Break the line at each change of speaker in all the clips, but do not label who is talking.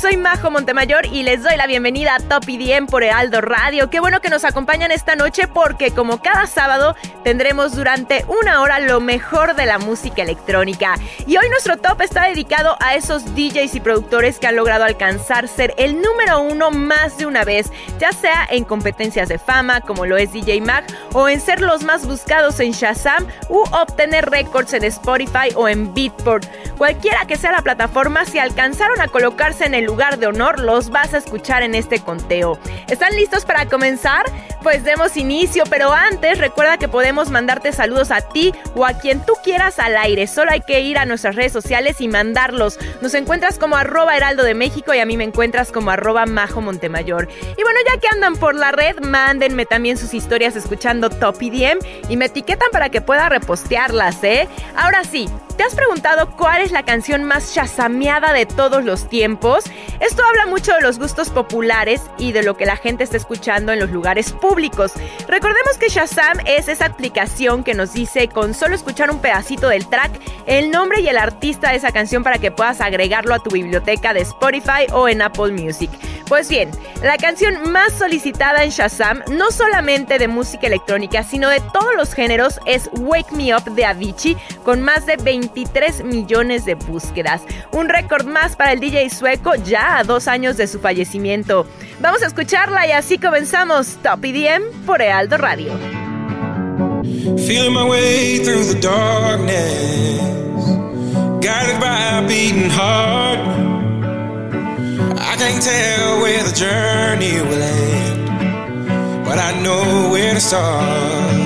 Soy Majo Montemayor y les doy la bienvenida a Top IDM por Heraldo Radio. Qué bueno que nos acompañan esta noche porque como cada sábado tendremos durante una hora lo mejor de la música electrónica. Y hoy nuestro top está dedicado a esos DJs y productores que han logrado alcanzar ser el número uno más de una vez, ya sea en competencias de fama como lo es DJ Mag o en ser los más buscados en Shazam u obtener récords en Spotify o en Beatport. Cualquiera que sea la plataforma, si alcanzaron a colocarse en el lugar de honor los vas a escuchar en este conteo. ¿Están listos para comenzar? Pues demos inicio, pero antes recuerda que podemos mandarte saludos a ti o a quien tú quieras al aire. Solo hay que ir a nuestras redes sociales y mandarlos. Nos encuentras como arroba heraldo de México y a mí me encuentras como arroba majo Montemayor. Y bueno, ya que andan por la red, mándenme también sus historias escuchando Top IDM y me etiquetan para que pueda repostearlas, ¿eh? Ahora sí, ¿te has preguntado cuál es la canción más chasameada de todos los tiempos? Esto habla mucho de los gustos populares y de lo que la gente está escuchando en los lugares públicos. Recordemos que Shazam es esa aplicación que nos dice con solo escuchar un pedacito del track el nombre y el artista de esa canción para que puedas agregarlo a tu biblioteca de Spotify o en Apple Music. Pues bien, la canción más solicitada en Shazam, no solamente de música electrónica, sino de todos los géneros, es Wake Me Up de Avicii, con más de 23 millones de búsquedas. Un récord más para el DJ sueco ya a dos años de su fallecimiento. Vamos a escucharla y así comenzamos Top EDM por Ealdo Radio.
Feeling my way through the darkness, guided by a beating heart. I can't tell where the journey will end, but I know where to start.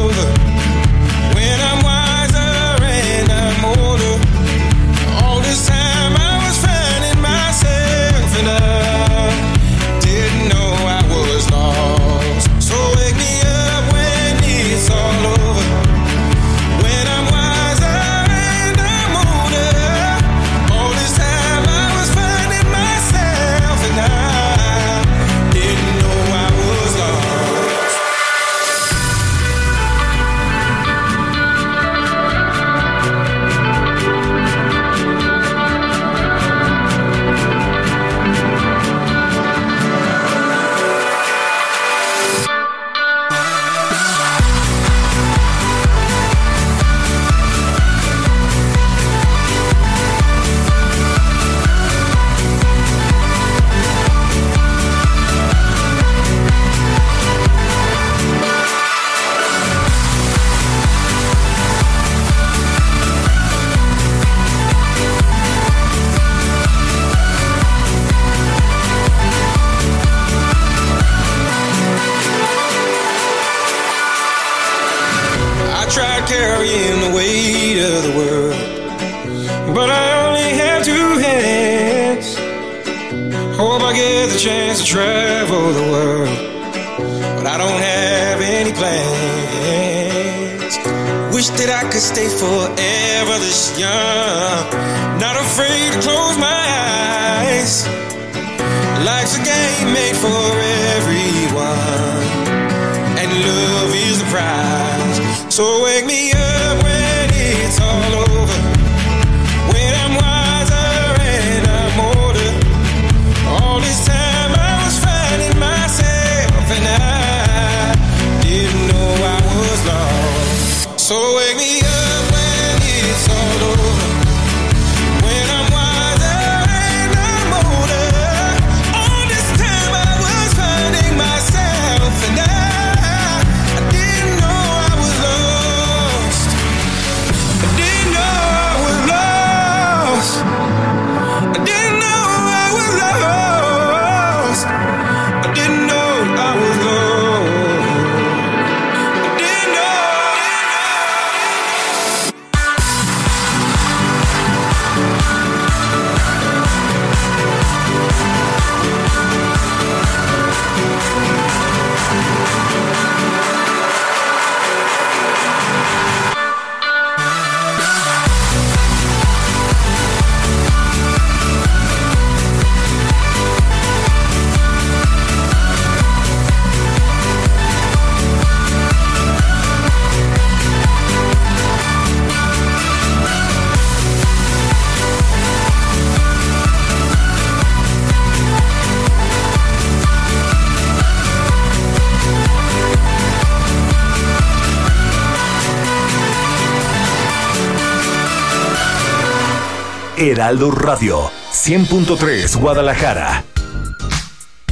Heraldo Radio 100.3 Guadalajara.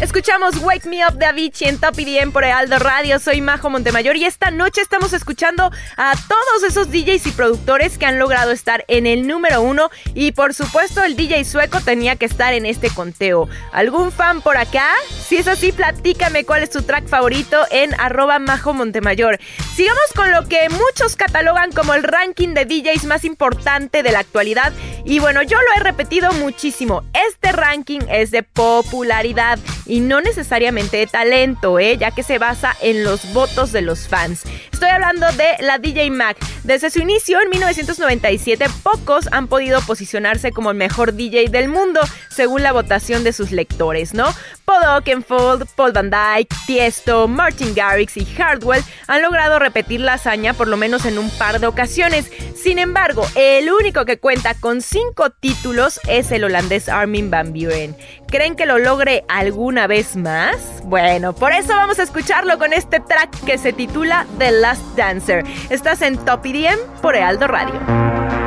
Escuchamos Wake Me Up de Avicii en Top IDM por Aldo Radio. Soy Majo Montemayor y esta noche estamos escuchando a todos esos DJs y productores que han logrado estar en el número uno. Y por supuesto, el DJ sueco tenía que estar en este conteo. ¿Algún fan por acá? Si es así, platícame cuál es tu track favorito en arroba Majo Montemayor. Sigamos con lo que muchos catalogan como el ranking de DJs más importante de la actualidad. Y bueno, yo lo he repetido muchísimo. Este ranking es de popularidad y no necesariamente de talento, ¿eh? ya que se basa en los votos de los fans. Estoy hablando de la DJ Mac. Desde su inicio en 1997, pocos han podido posicionarse como el mejor DJ del mundo, según la votación de sus lectores, ¿no? Paul Oakenfold, Paul Van Dyke, Tiesto, Martin Garrix y Hardwell han logrado repetir la hazaña por lo menos en un par de ocasiones. Sin embargo, el único que cuenta con cinco títulos es el holandés Armin van Buren. ¿Creen que lo logre alguna vez más? Bueno, por eso vamos a escucharlo con este track que se titula The Last Dancer. Estás en Top IDM por Ealdo Radio.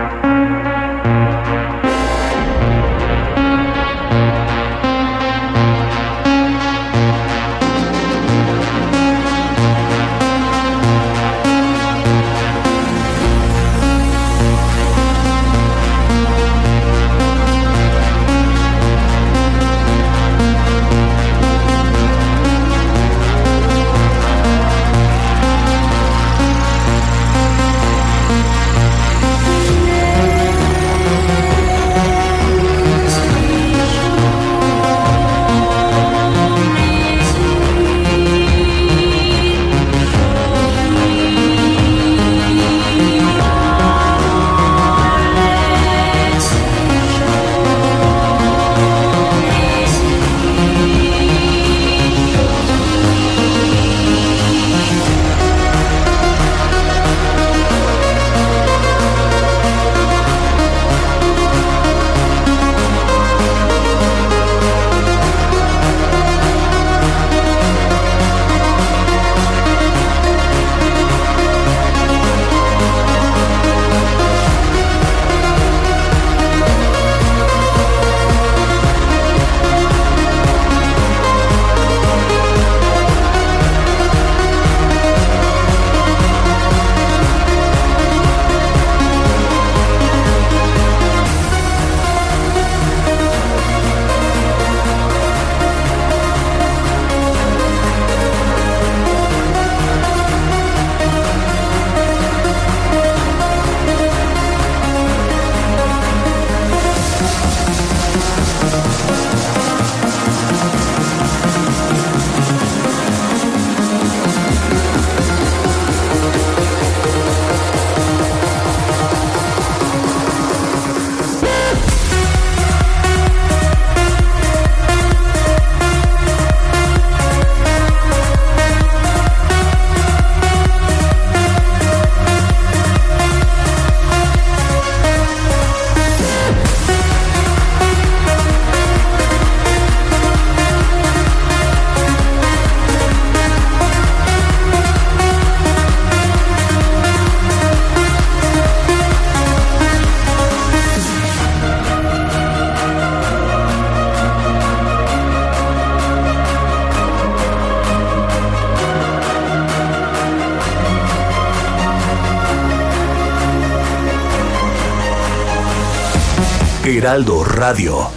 Heraldo Radio.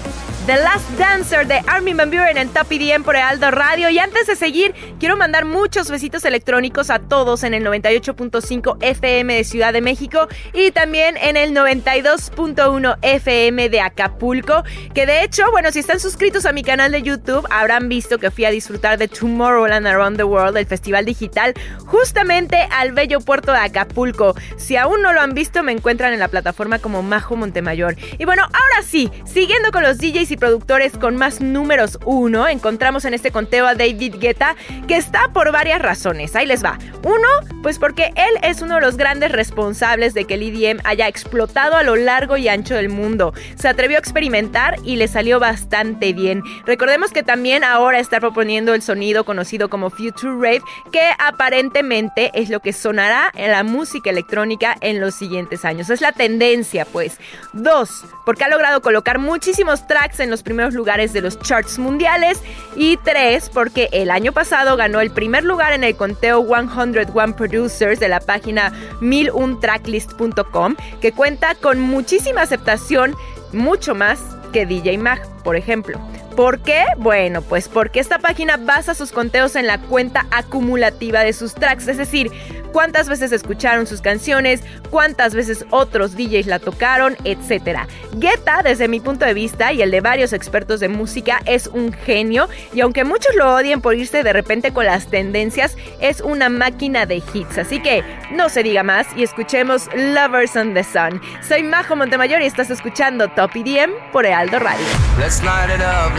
De Armin Van Buren en Top EDM por Aldo Radio. Y antes de seguir, quiero mandar muchos besitos electrónicos a todos en el 98.5 FM de Ciudad de México y también en el 92.1 FM de Acapulco. Que de hecho, bueno, si están suscritos a mi canal de YouTube, habrán visto que fui a disfrutar de Tomorrowland Around the World, el festival digital, justamente al bello puerto de Acapulco. Si aún no lo han visto, me encuentran en la plataforma como Majo Montemayor. Y bueno, ahora sí, siguiendo con los DJs y productores con más números uno, encontramos en este conteo a David Guetta, que está por varias razones. Ahí les va. Uno, pues porque él es uno de los grandes responsables de que el EDM haya explotado a lo largo y ancho del mundo. Se atrevió a experimentar y le salió bastante bien. Recordemos que también ahora está proponiendo el sonido conocido como Future Rave, que aparentemente es lo que sonará en la música electrónica en los siguientes años. Es la tendencia, pues. Dos, porque ha logrado colocar muchísimos tracks en los primeros lugares de los charts mundiales. Y tres, porque el año pasado ganó el primer lugar en el conteo 101 Producers de la página 1001tracklist.com, que cuenta con muchísima aceptación, mucho más que DJ Mag, por ejemplo. ¿Por qué? Bueno, pues porque esta página basa sus conteos en la cuenta acumulativa de sus tracks, es decir, cuántas veces escucharon sus canciones, cuántas veces otros DJs la tocaron, etc. Guetta, desde mi punto de vista y el de varios expertos de música, es un genio y aunque muchos lo odien por irse de repente con las tendencias, es una máquina de hits. Así que no se diga más y escuchemos Lovers on the Sun. Soy Majo Montemayor y estás escuchando Top EDM por Ealdo Radio.
Let's light it up,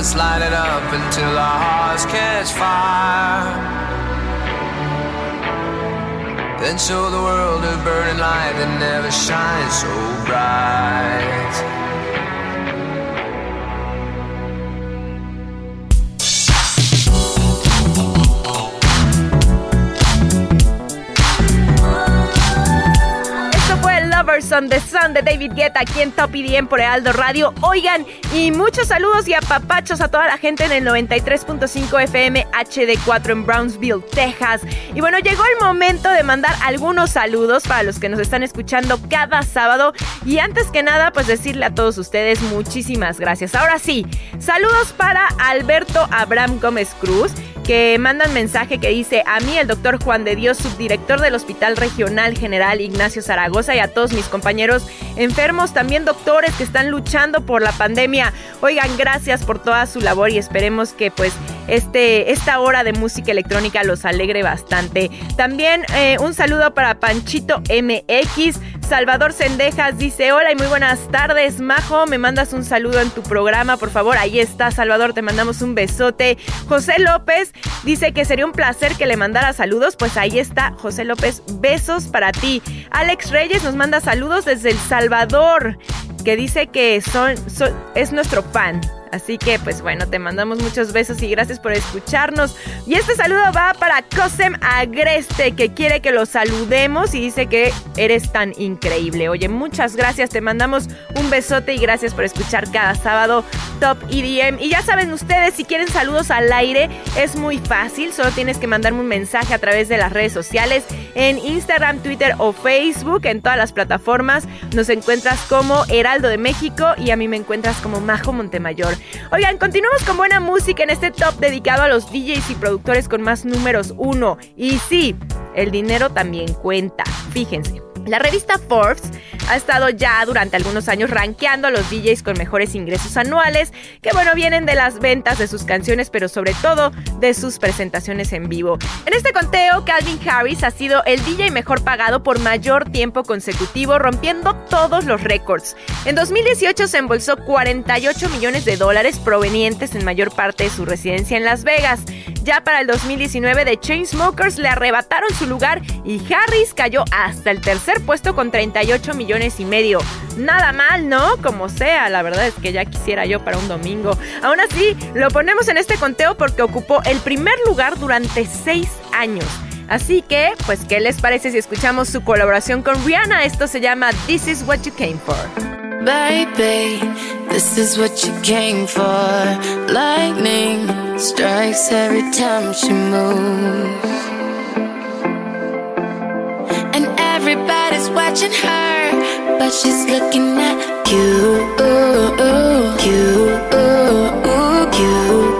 Let's light it up until our hearts catch fire. Then show the world a burning light that never shines so bright.
Esto fue Lovers on the Sun de David Guetta aquí en Top EDM por Aldo Radio. Oigan, y muchos saludos y apapachos a toda la gente en el 93.5 FM HD4 en Brownsville, Texas. Y bueno, llegó el momento de mandar algunos saludos para los que nos están escuchando cada sábado. Y antes que nada, pues decirle a todos ustedes muchísimas gracias. Ahora sí, saludos para Alberto Abraham Gómez Cruz que mandan mensaje que dice a mí el doctor Juan de Dios, subdirector del Hospital Regional General Ignacio Zaragoza y a todos mis compañeros enfermos, también doctores que están luchando por la pandemia. Oigan, gracias por toda su labor y esperemos que pues este, esta hora de música electrónica los alegre bastante. También eh, un saludo para Panchito MX. Salvador Sendejas dice, hola y muy buenas tardes, Majo, me mandas un saludo en tu programa, por favor, ahí está, Salvador, te mandamos un besote. José López dice que sería un placer que le mandara saludos, pues ahí está, José López, besos para ti. Alex Reyes nos manda saludos desde El Salvador, que dice que son, es nuestro fan. Así que, pues bueno, te mandamos muchos besos y gracias por escucharnos. Y este saludo va para Cosem Agreste, que quiere que lo saludemos y dice que eres tan increíble. Oye, muchas gracias, te mandamos un besote y gracias por escuchar cada sábado Top EDM. Y ya saben ustedes, si quieren saludos al aire, es muy fácil, solo tienes que mandarme un mensaje a través de las redes sociales, en Instagram, Twitter o Facebook, en todas las plataformas. Nos encuentras como Heraldo de México y a mí me encuentras como Majo Montemayor. Oigan, continuamos con buena música en este top dedicado a los DJs y productores con más números uno. Y sí, el dinero también cuenta. Fíjense. La revista Forbes ha estado ya durante algunos años rankeando a los DJs con mejores ingresos anuales, que bueno, vienen de las ventas de sus canciones, pero sobre todo de sus presentaciones en vivo. En este conteo, Calvin Harris ha sido el DJ mejor pagado por mayor tiempo consecutivo, rompiendo todos los récords. En 2018 se embolsó 48 millones de dólares provenientes en mayor parte de su residencia en Las Vegas. Ya para el 2019, The Chainsmokers le arrebataron su lugar y Harris cayó hasta el tercer puesto con 38 millones y medio. Nada mal, ¿no? Como sea, la verdad es que ya quisiera yo para un domingo. Aún así, lo ponemos en este conteo porque ocupó el primer lugar durante seis años. Así que, pues, ¿qué les parece si escuchamos su colaboración con Rihanna? Esto se llama This Is What You Came For.
Baby, this is what you came for. Lightning strikes every time she moves. Everybody's watching her, but she's looking at you. You, you,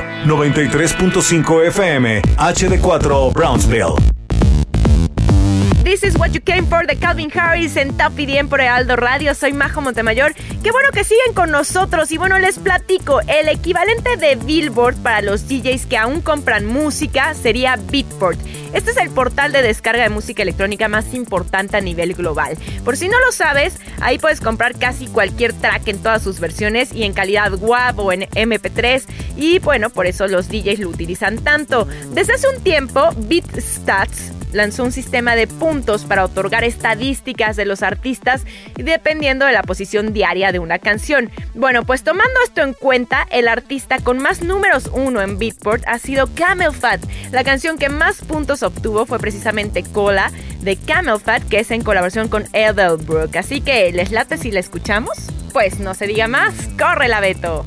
Radio 93.5 FM HD4 Brownsville.
This is what you came for de Calvin Harris en Top EDM por Heraldo Radio. Soy Majo Montemayor. Qué bueno que siguen con nosotros. Y bueno, les platico. El equivalente de Billboard para los DJs que aún compran música sería Beatport. Este es el portal de descarga de música electrónica más importante a nivel global. Por si no lo sabes, ahí puedes comprar casi cualquier track en todas sus versiones y en calidad WAV o en MP3. Y bueno, por eso los DJs lo utilizan tanto. Desde hace un tiempo, BeatStats lanzó un sistema de puntos para otorgar estadísticas de los artistas dependiendo de la posición diaria de una canción. Bueno, pues tomando esto en cuenta, el artista con más números uno en Beatport ha sido Camel Fat. La canción que más puntos obtuvo fue precisamente Cola de Camel Fat, que es en colaboración con Edelbrook. Así que, ¿les late si la escuchamos? Pues no se diga más, corre la Beto.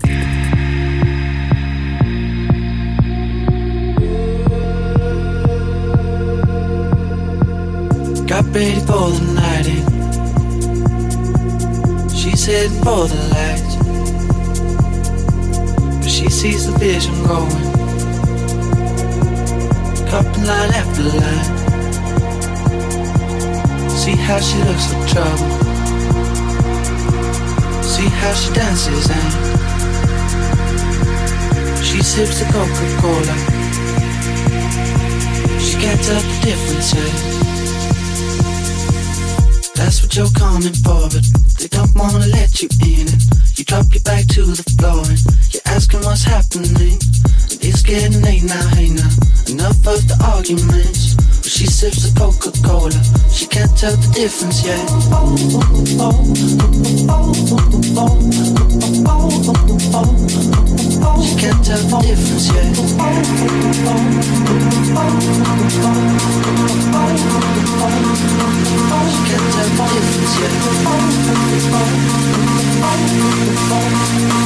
She sees the vision going. Cupping line after line. See how she looks like trouble. See how she dances and she sips the Coca-Cola. She can't tell the difference. That's what you're coming for, but they don't wanna let you in. And you drop your back to the floor and you're asking what's happening. It's getting late now, hey now. Enough of the arguments. But she sips the Coca Cola, she can't tell the difference yet. She can't tell the difference yet. She can't tell the difference yet.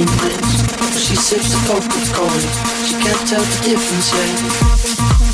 Of the arguments. She sips the Coca-Cola. She can't tell the difference yet.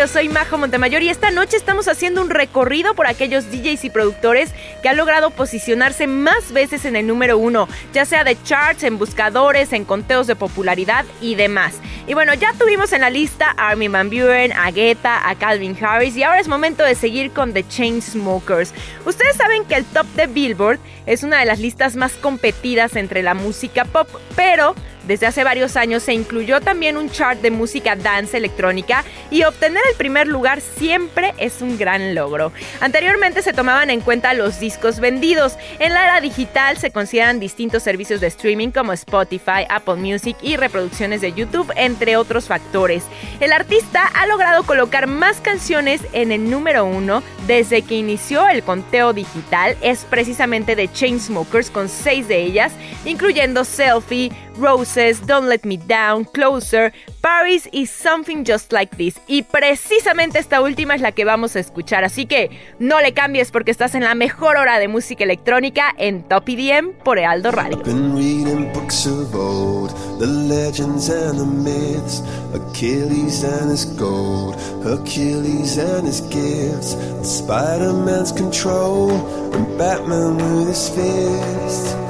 Radio. Soy Majo Montemayor y esta noche estamos haciendo un recorrido por aquellos DJs y productores que han logrado posicionarse más veces en el número uno, ya sea de charts, en buscadores, en conteos de popularidad y demás. Y bueno, ya tuvimos en la lista a Armin Van Buren, a Guetta, a Calvin Harris y ahora es momento de seguir con The Chainsmokers. Ustedes saben que el top de Billboard es una de las listas más competidas entre la música pop, pero desde hace varios años se incluyó también un chart de música dance electrónica y obtener el primer lugar siempre es un gran logro. Anteriormente se tomaban en cuenta los discos vendidos. En la era digital se consideran distintos servicios de streaming como Spotify, Apple Music y reproducciones de YouTube, entre otros factores. El artista ha logrado colocar más canciones en el número uno desde que inició el conteo digital es precisamente de Chainsmokers con seis de ellas, incluyendo Selfie, Roses, Don't Let Me Down, Closer, Paris y Something Just Like This. Y precisamente esta última es la que vamos a escuchar, así que no le cambies porque estás en la mejor hora de música electrónica en Top EDM por Ealdo Radio.
Achilles and his gold, and his gifts, Spider-Man's control, and Batman with his.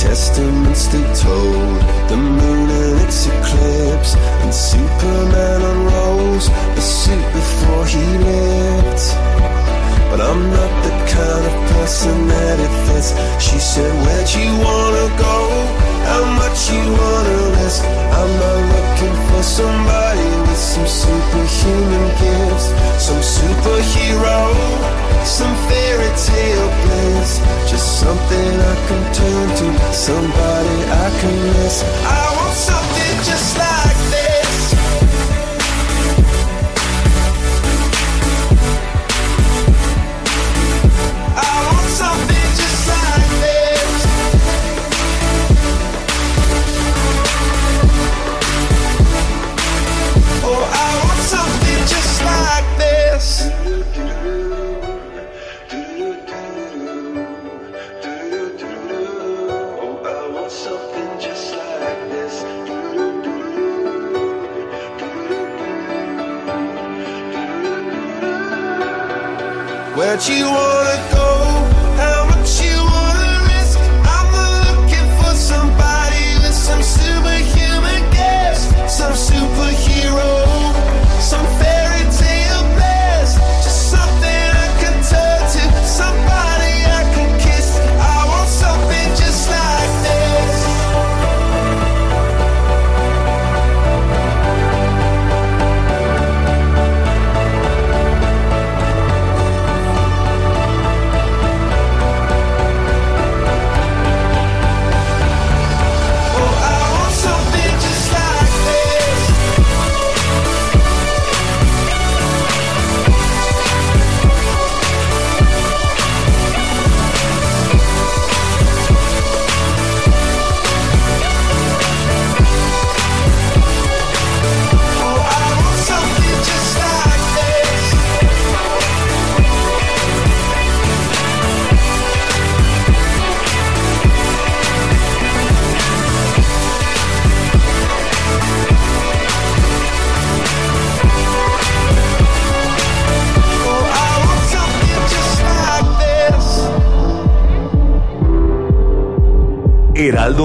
Testaments they told, the moon and its eclipse, and Superman unrolls the suit before he lived. But I'm not the kind of person that it fits. She said, Where'd you wanna go? How much you wanna risk? I'm not looking for somebody with some superhuman gifts, some superhero, something I can turn to, somebody I can miss. I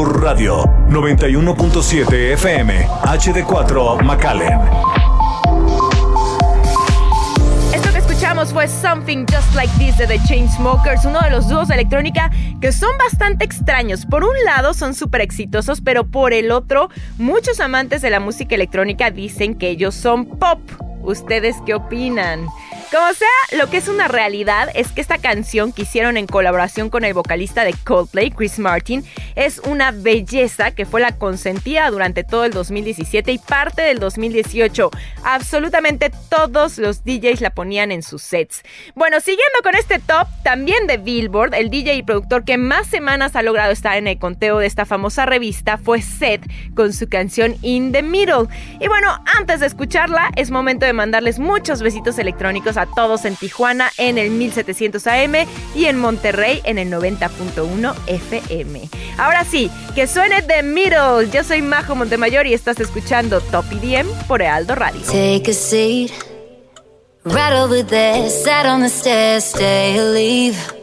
Radio 91.7 FM HD4 McAllen.
Esto que escuchamos fue Something Just Like This de The Chainsmokers, uno de los dúos de electrónica que son bastante extraños. Por un lado son súper exitosos, pero por el otro, muchos amantes de la música electrónica dicen que ellos son pop. ¿Ustedes qué opinan? Como sea, lo que es una realidad es que esta canción que hicieron en colaboración con el vocalista de Coldplay, Chris Martin, es una belleza que fue la consentida durante todo el 2017 y parte del 2018. Absolutamente todos los DJs la ponían en sus sets. Bueno, siguiendo con este top, también de Billboard, el DJ y productor que más semanas ha logrado estar en el conteo de esta famosa revista fue Seth con su canción In the Middle. Y bueno, antes de escucharla, es momento de mandarles muchos besitos electrónicos a todos en Tijuana en el 1700 AM y en Monterrey en el 90.1 FM. Ahora sí, que suene The Middle. Yo soy Majo Montemayor y estás escuchando Top IDM por Ealdo Radio.
Take a seat right over there. Sat on the stairs, stay leave.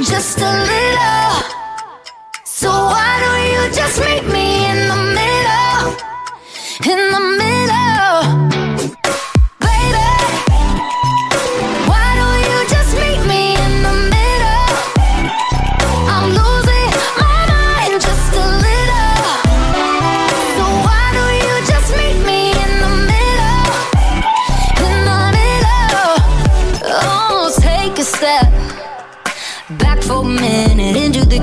just a little. So why don't you just meet me in the middle? In the middle.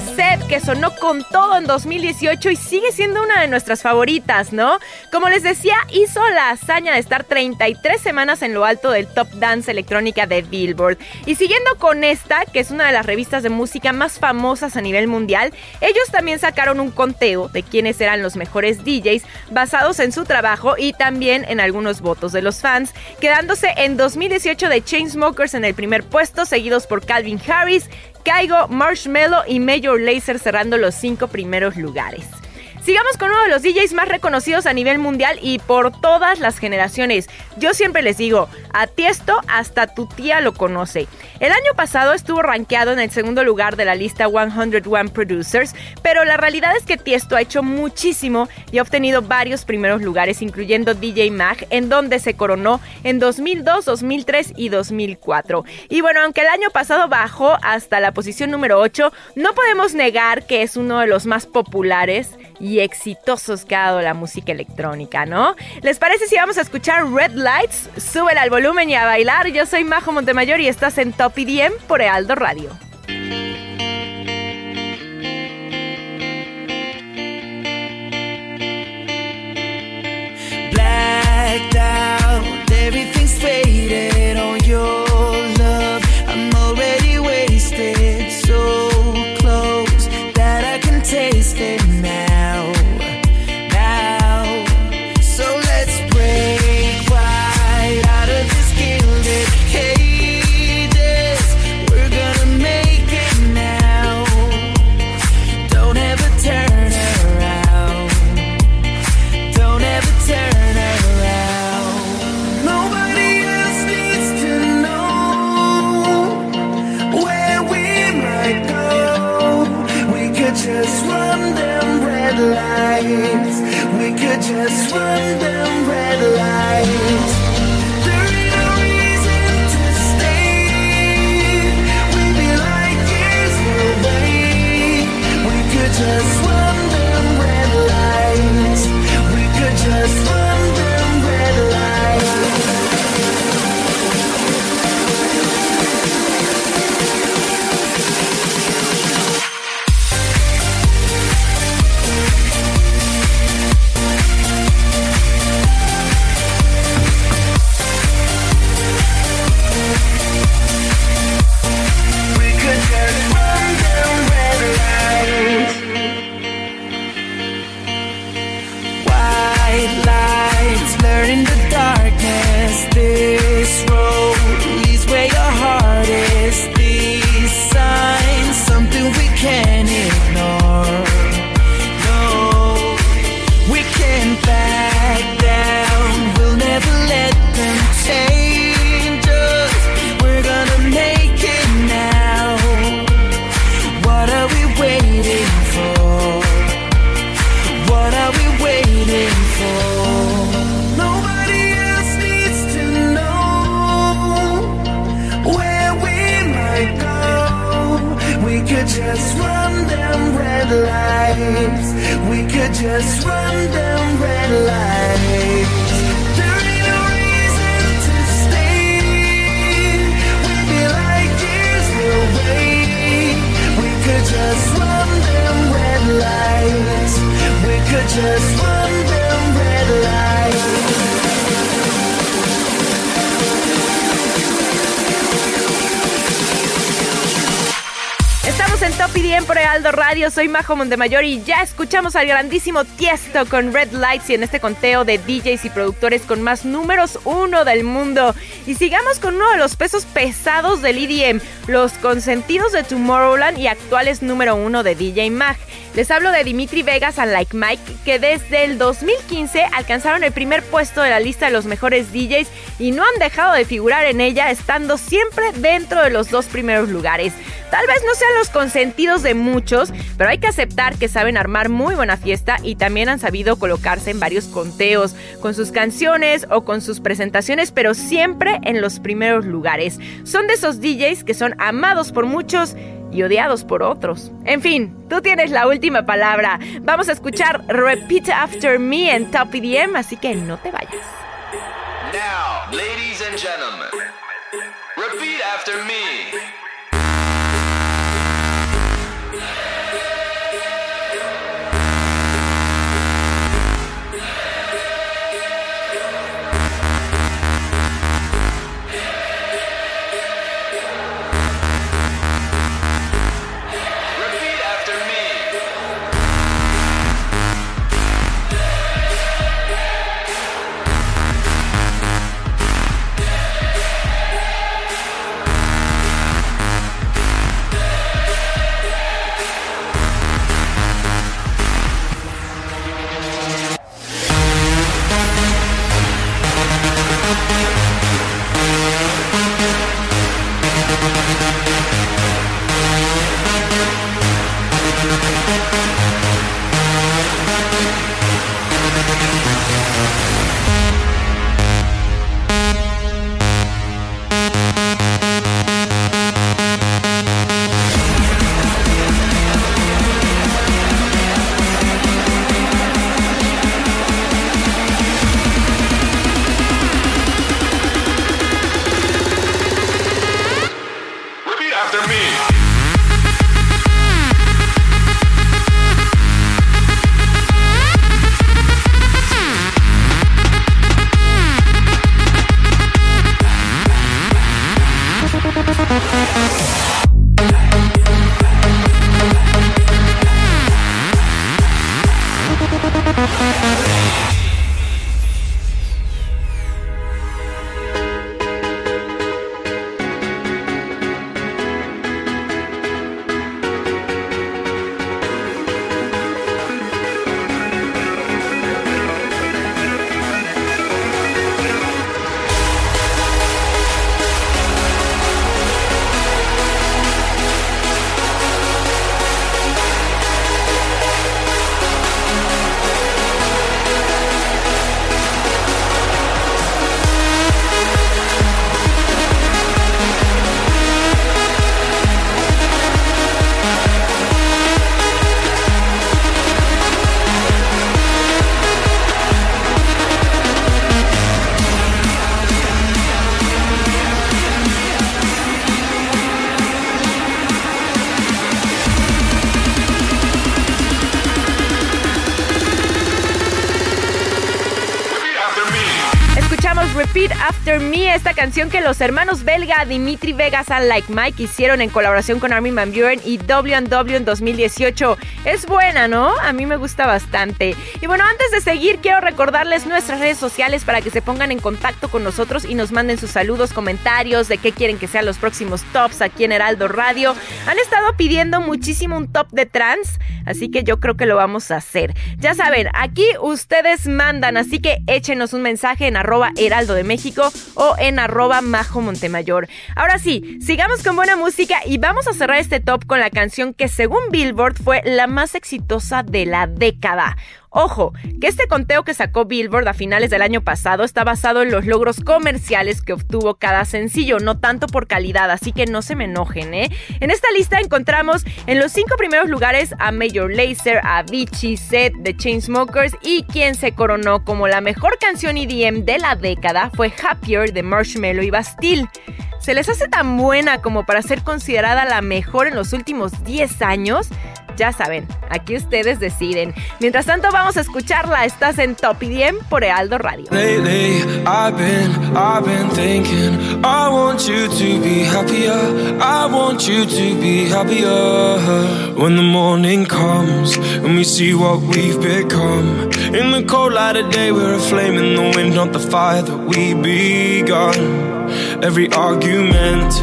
De Seth que sonó con todo en 2018 y sigue siendo una de nuestras favoritas, ¿no? Como les decía, hizo la hazaña de estar 33 semanas en lo alto del Top Dance electrónica de Billboard. Y siguiendo con esta, que es una de las revistas de música más famosas a nivel mundial, ellos también sacaron un conteo de quiénes eran los mejores DJs basados en su trabajo y también en algunos votos de los fans, quedándose en 2018 de Chainsmokers en el primer puesto, seguidos por Calvin Harris, Kaigo, Marshmello y Major Lazer cerrando los cinco primeros lugares. Sigamos con uno de los DJs más reconocidos a nivel mundial y por todas las generaciones. Yo siempre les digo, a Tiesto hasta tu tía lo conoce. El año pasado estuvo rankeado en el segundo lugar de la lista 101 Producers, pero la realidad es que Tiesto ha hecho muchísimo y ha obtenido varios primeros lugares, incluyendo DJ Mag, en donde se coronó en 2002, 2003 y 2004. Y bueno, aunque el año pasado bajó hasta la posición número 8, no podemos negar que es uno de los más populares y exitosos que ha dado la música electrónica, ¿no? ¿Les parece si vamos a escuchar Red Lights? Súbela al volumen y a bailar. Yo soy Majo Montemayor y estás en Top IDM por Ealdo Radio.
Everything's faded on your love. I'm already wasted.
Soy Majo Montemayor y ya escuchamos al grandísimo Tiesto con Red Lights y en este conteo de DJs y productores con más números uno del mundo. Y sigamos con uno de los pesos pesados del EDM, los consentidos de Tomorrowland y actuales número uno de DJ Mag. Les hablo de Dimitri Vegas and Like Mike, que desde el 2015 alcanzaron el primer puesto de la lista de los mejores DJs y no han dejado de figurar en ella, estando siempre dentro de los dos primeros lugares. Tal vez no sean los consentidos de muchos, pero hay que aceptar que saben armar muy buena fiesta y también han sabido colocarse en varios conteos con sus canciones o con sus presentaciones, pero siempre en los primeros lugares. Son de esos DJs que son amados por muchos y odiados por otros. En fin, tú tienes la última palabra. Vamos a escuchar Repeat After Me en Top EDM, así que no te vayas.
Now, ladies and gentlemen, repeat after me.
Esta canción que los hermanos belga Dimitri Vegas and Like Mike hicieron en colaboración con Armin Van Buren y W&W en 2018. Es buena, ¿no? A mí me gusta bastante. Y bueno, antes de seguir, quiero recordarles nuestras redes sociales para que se pongan en contacto con nosotros y nos manden sus saludos, comentarios de qué quieren que sean los próximos tops aquí en Heraldo Radio. Han estado pidiendo muchísimo un top de trans, así que yo creo que lo vamos a hacer. Ya saben, aquí ustedes mandan, así que échenos un mensaje en arroba heraldo de México o en arroba majo Montemayor. Ahora sí, sigamos con buena música y vamos a cerrar este top con la canción que según Billboard fue la más exitosa de la década. Ojo, que este conteo que sacó Billboard a finales del año pasado está basado en los logros comerciales que obtuvo cada sencillo, no tanto por calidad, así que no se me enojen, ¿eh? En esta lista encontramos en los cinco primeros lugares a Major Lazer, a Avicii, Seth, The Chainsmokers y quien se coronó como la mejor canción EDM de la década fue Happier de Marshmello y Bastille. ¿Se les hace tan buena como para ser considerada la mejor en los últimos 10 años? Ya saben, aquí ustedes deciden. Mientras tanto, vamos a escucharla. Estás en Top IDM por Ealdo Radio.
Lately, I've been, I've been thinking, I want you to be happier. I want you to be happier. When the morning comes and we see what we've become. In the cold light of day, we're a flame in the wind, not the fire that we begun. Every argument,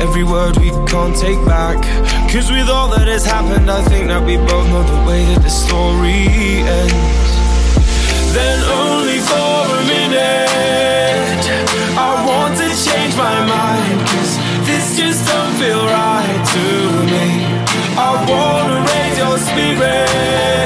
every word we can't take back. Cause with all that has happened, I think that we both know the way that the story ends. Then only for a minute, I want to change my mind. Cause this just don't feel right to me. I wanna raise your spirits.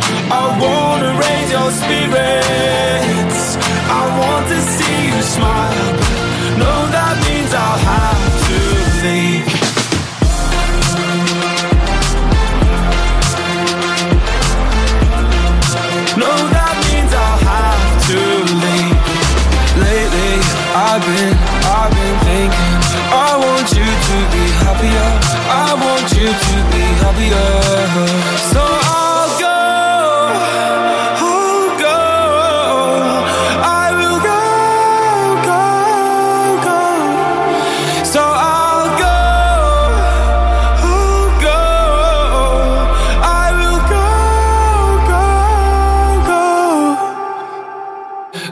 I wanna raise your spirits. I want to see you smile. No, that means I'll have to leave.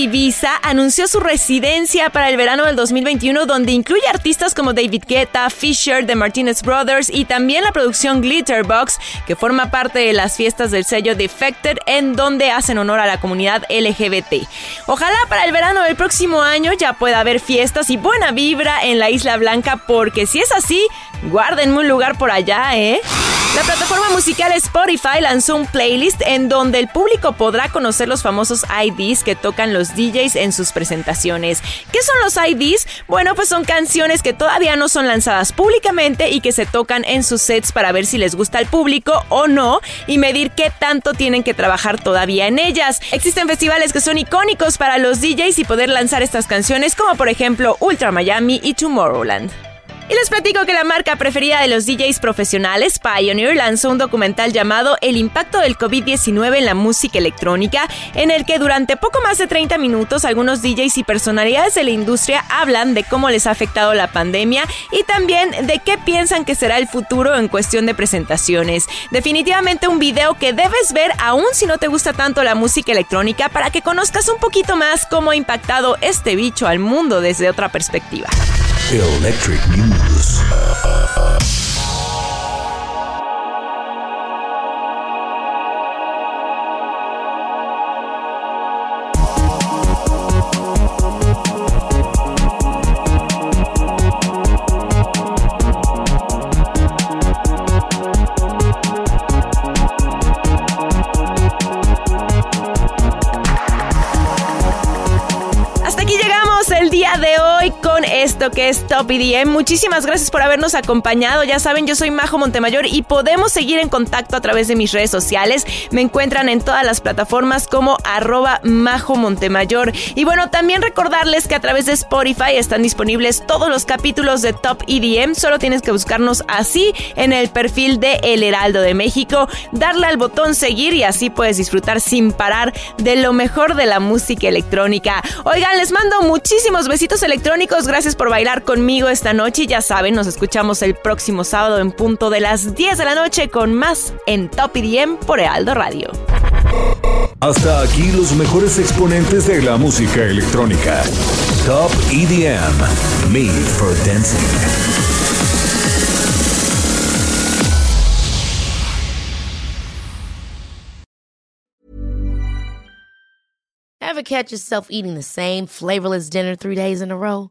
Ibiza anunció su residencia para el verano del 2021 donde incluye artistas como David Guetta, Fisher, The Martinez Brothers y también la producción Glitterbox que forma parte de las fiestas del sello Defected en donde hacen honor a la comunidad LGBT. Ojalá para el verano del próximo año ya pueda haber fiestas y buena vibra en la Isla Blanca porque si es así, guárdenme un lugar por allá, ¿eh? La plataforma musical Spotify lanzó un playlist en donde el público podrá conocer los famosos IDs que tocan los DJs en sus presentaciones. ¿Qué son los IDs? Bueno, pues son canciones que todavía no son lanzadas públicamente y que se tocan en sus sets para ver si les gusta al público o no y medir qué tanto tienen que trabajar todavía en ellas. Existen festivales que son icónicos para los DJs y poder lanzar estas canciones como por ejemplo Ultra Miami y Tomorrowland. Y les platico que la marca preferida de los DJs profesionales, Pioneer, lanzó un documental llamado El impacto del COVID-19 en la música electrónica, en el que durante poco más de 30 minutos algunos DJs y personalidades de la industria hablan de cómo les ha afectado la pandemia y también de qué piensan que será el futuro en cuestión de presentaciones. Definitivamente un video que debes ver aún si no te gusta tanto la música electrónica para que conozcas un poquito más cómo ha impactado este bicho al mundo desde otra perspectiva.
Electric News.
Madness. Esto que es Top EDM. Muchísimas gracias por habernos acompañado. Ya saben, yo soy Majo Montemayor y podemos seguir en contacto a través de mis redes sociales. Me encuentran en todas las plataformas como arroba Majo Montemayor. Y bueno, también recordarles que a través de Spotify están disponibles todos los capítulos de Top EDM. Solo tienes que buscarnos así en el perfil de El Heraldo de México, darle al botón seguir y así puedes disfrutar sin parar de lo mejor de la música electrónica. Oigan, les mando muchísimos besitos electrónicos. Gracias por bailar conmigo esta noche. Y ya saben, nos escuchamos el próximo sábado en punto de las 10 de la noche con más en Top EDM por Heraldo Radio.
Hasta aquí los mejores exponentes de la música electrónica. Top EDM. Made for Dancing.
Ever catch yourself eating the same flavorless dinner three days in a row?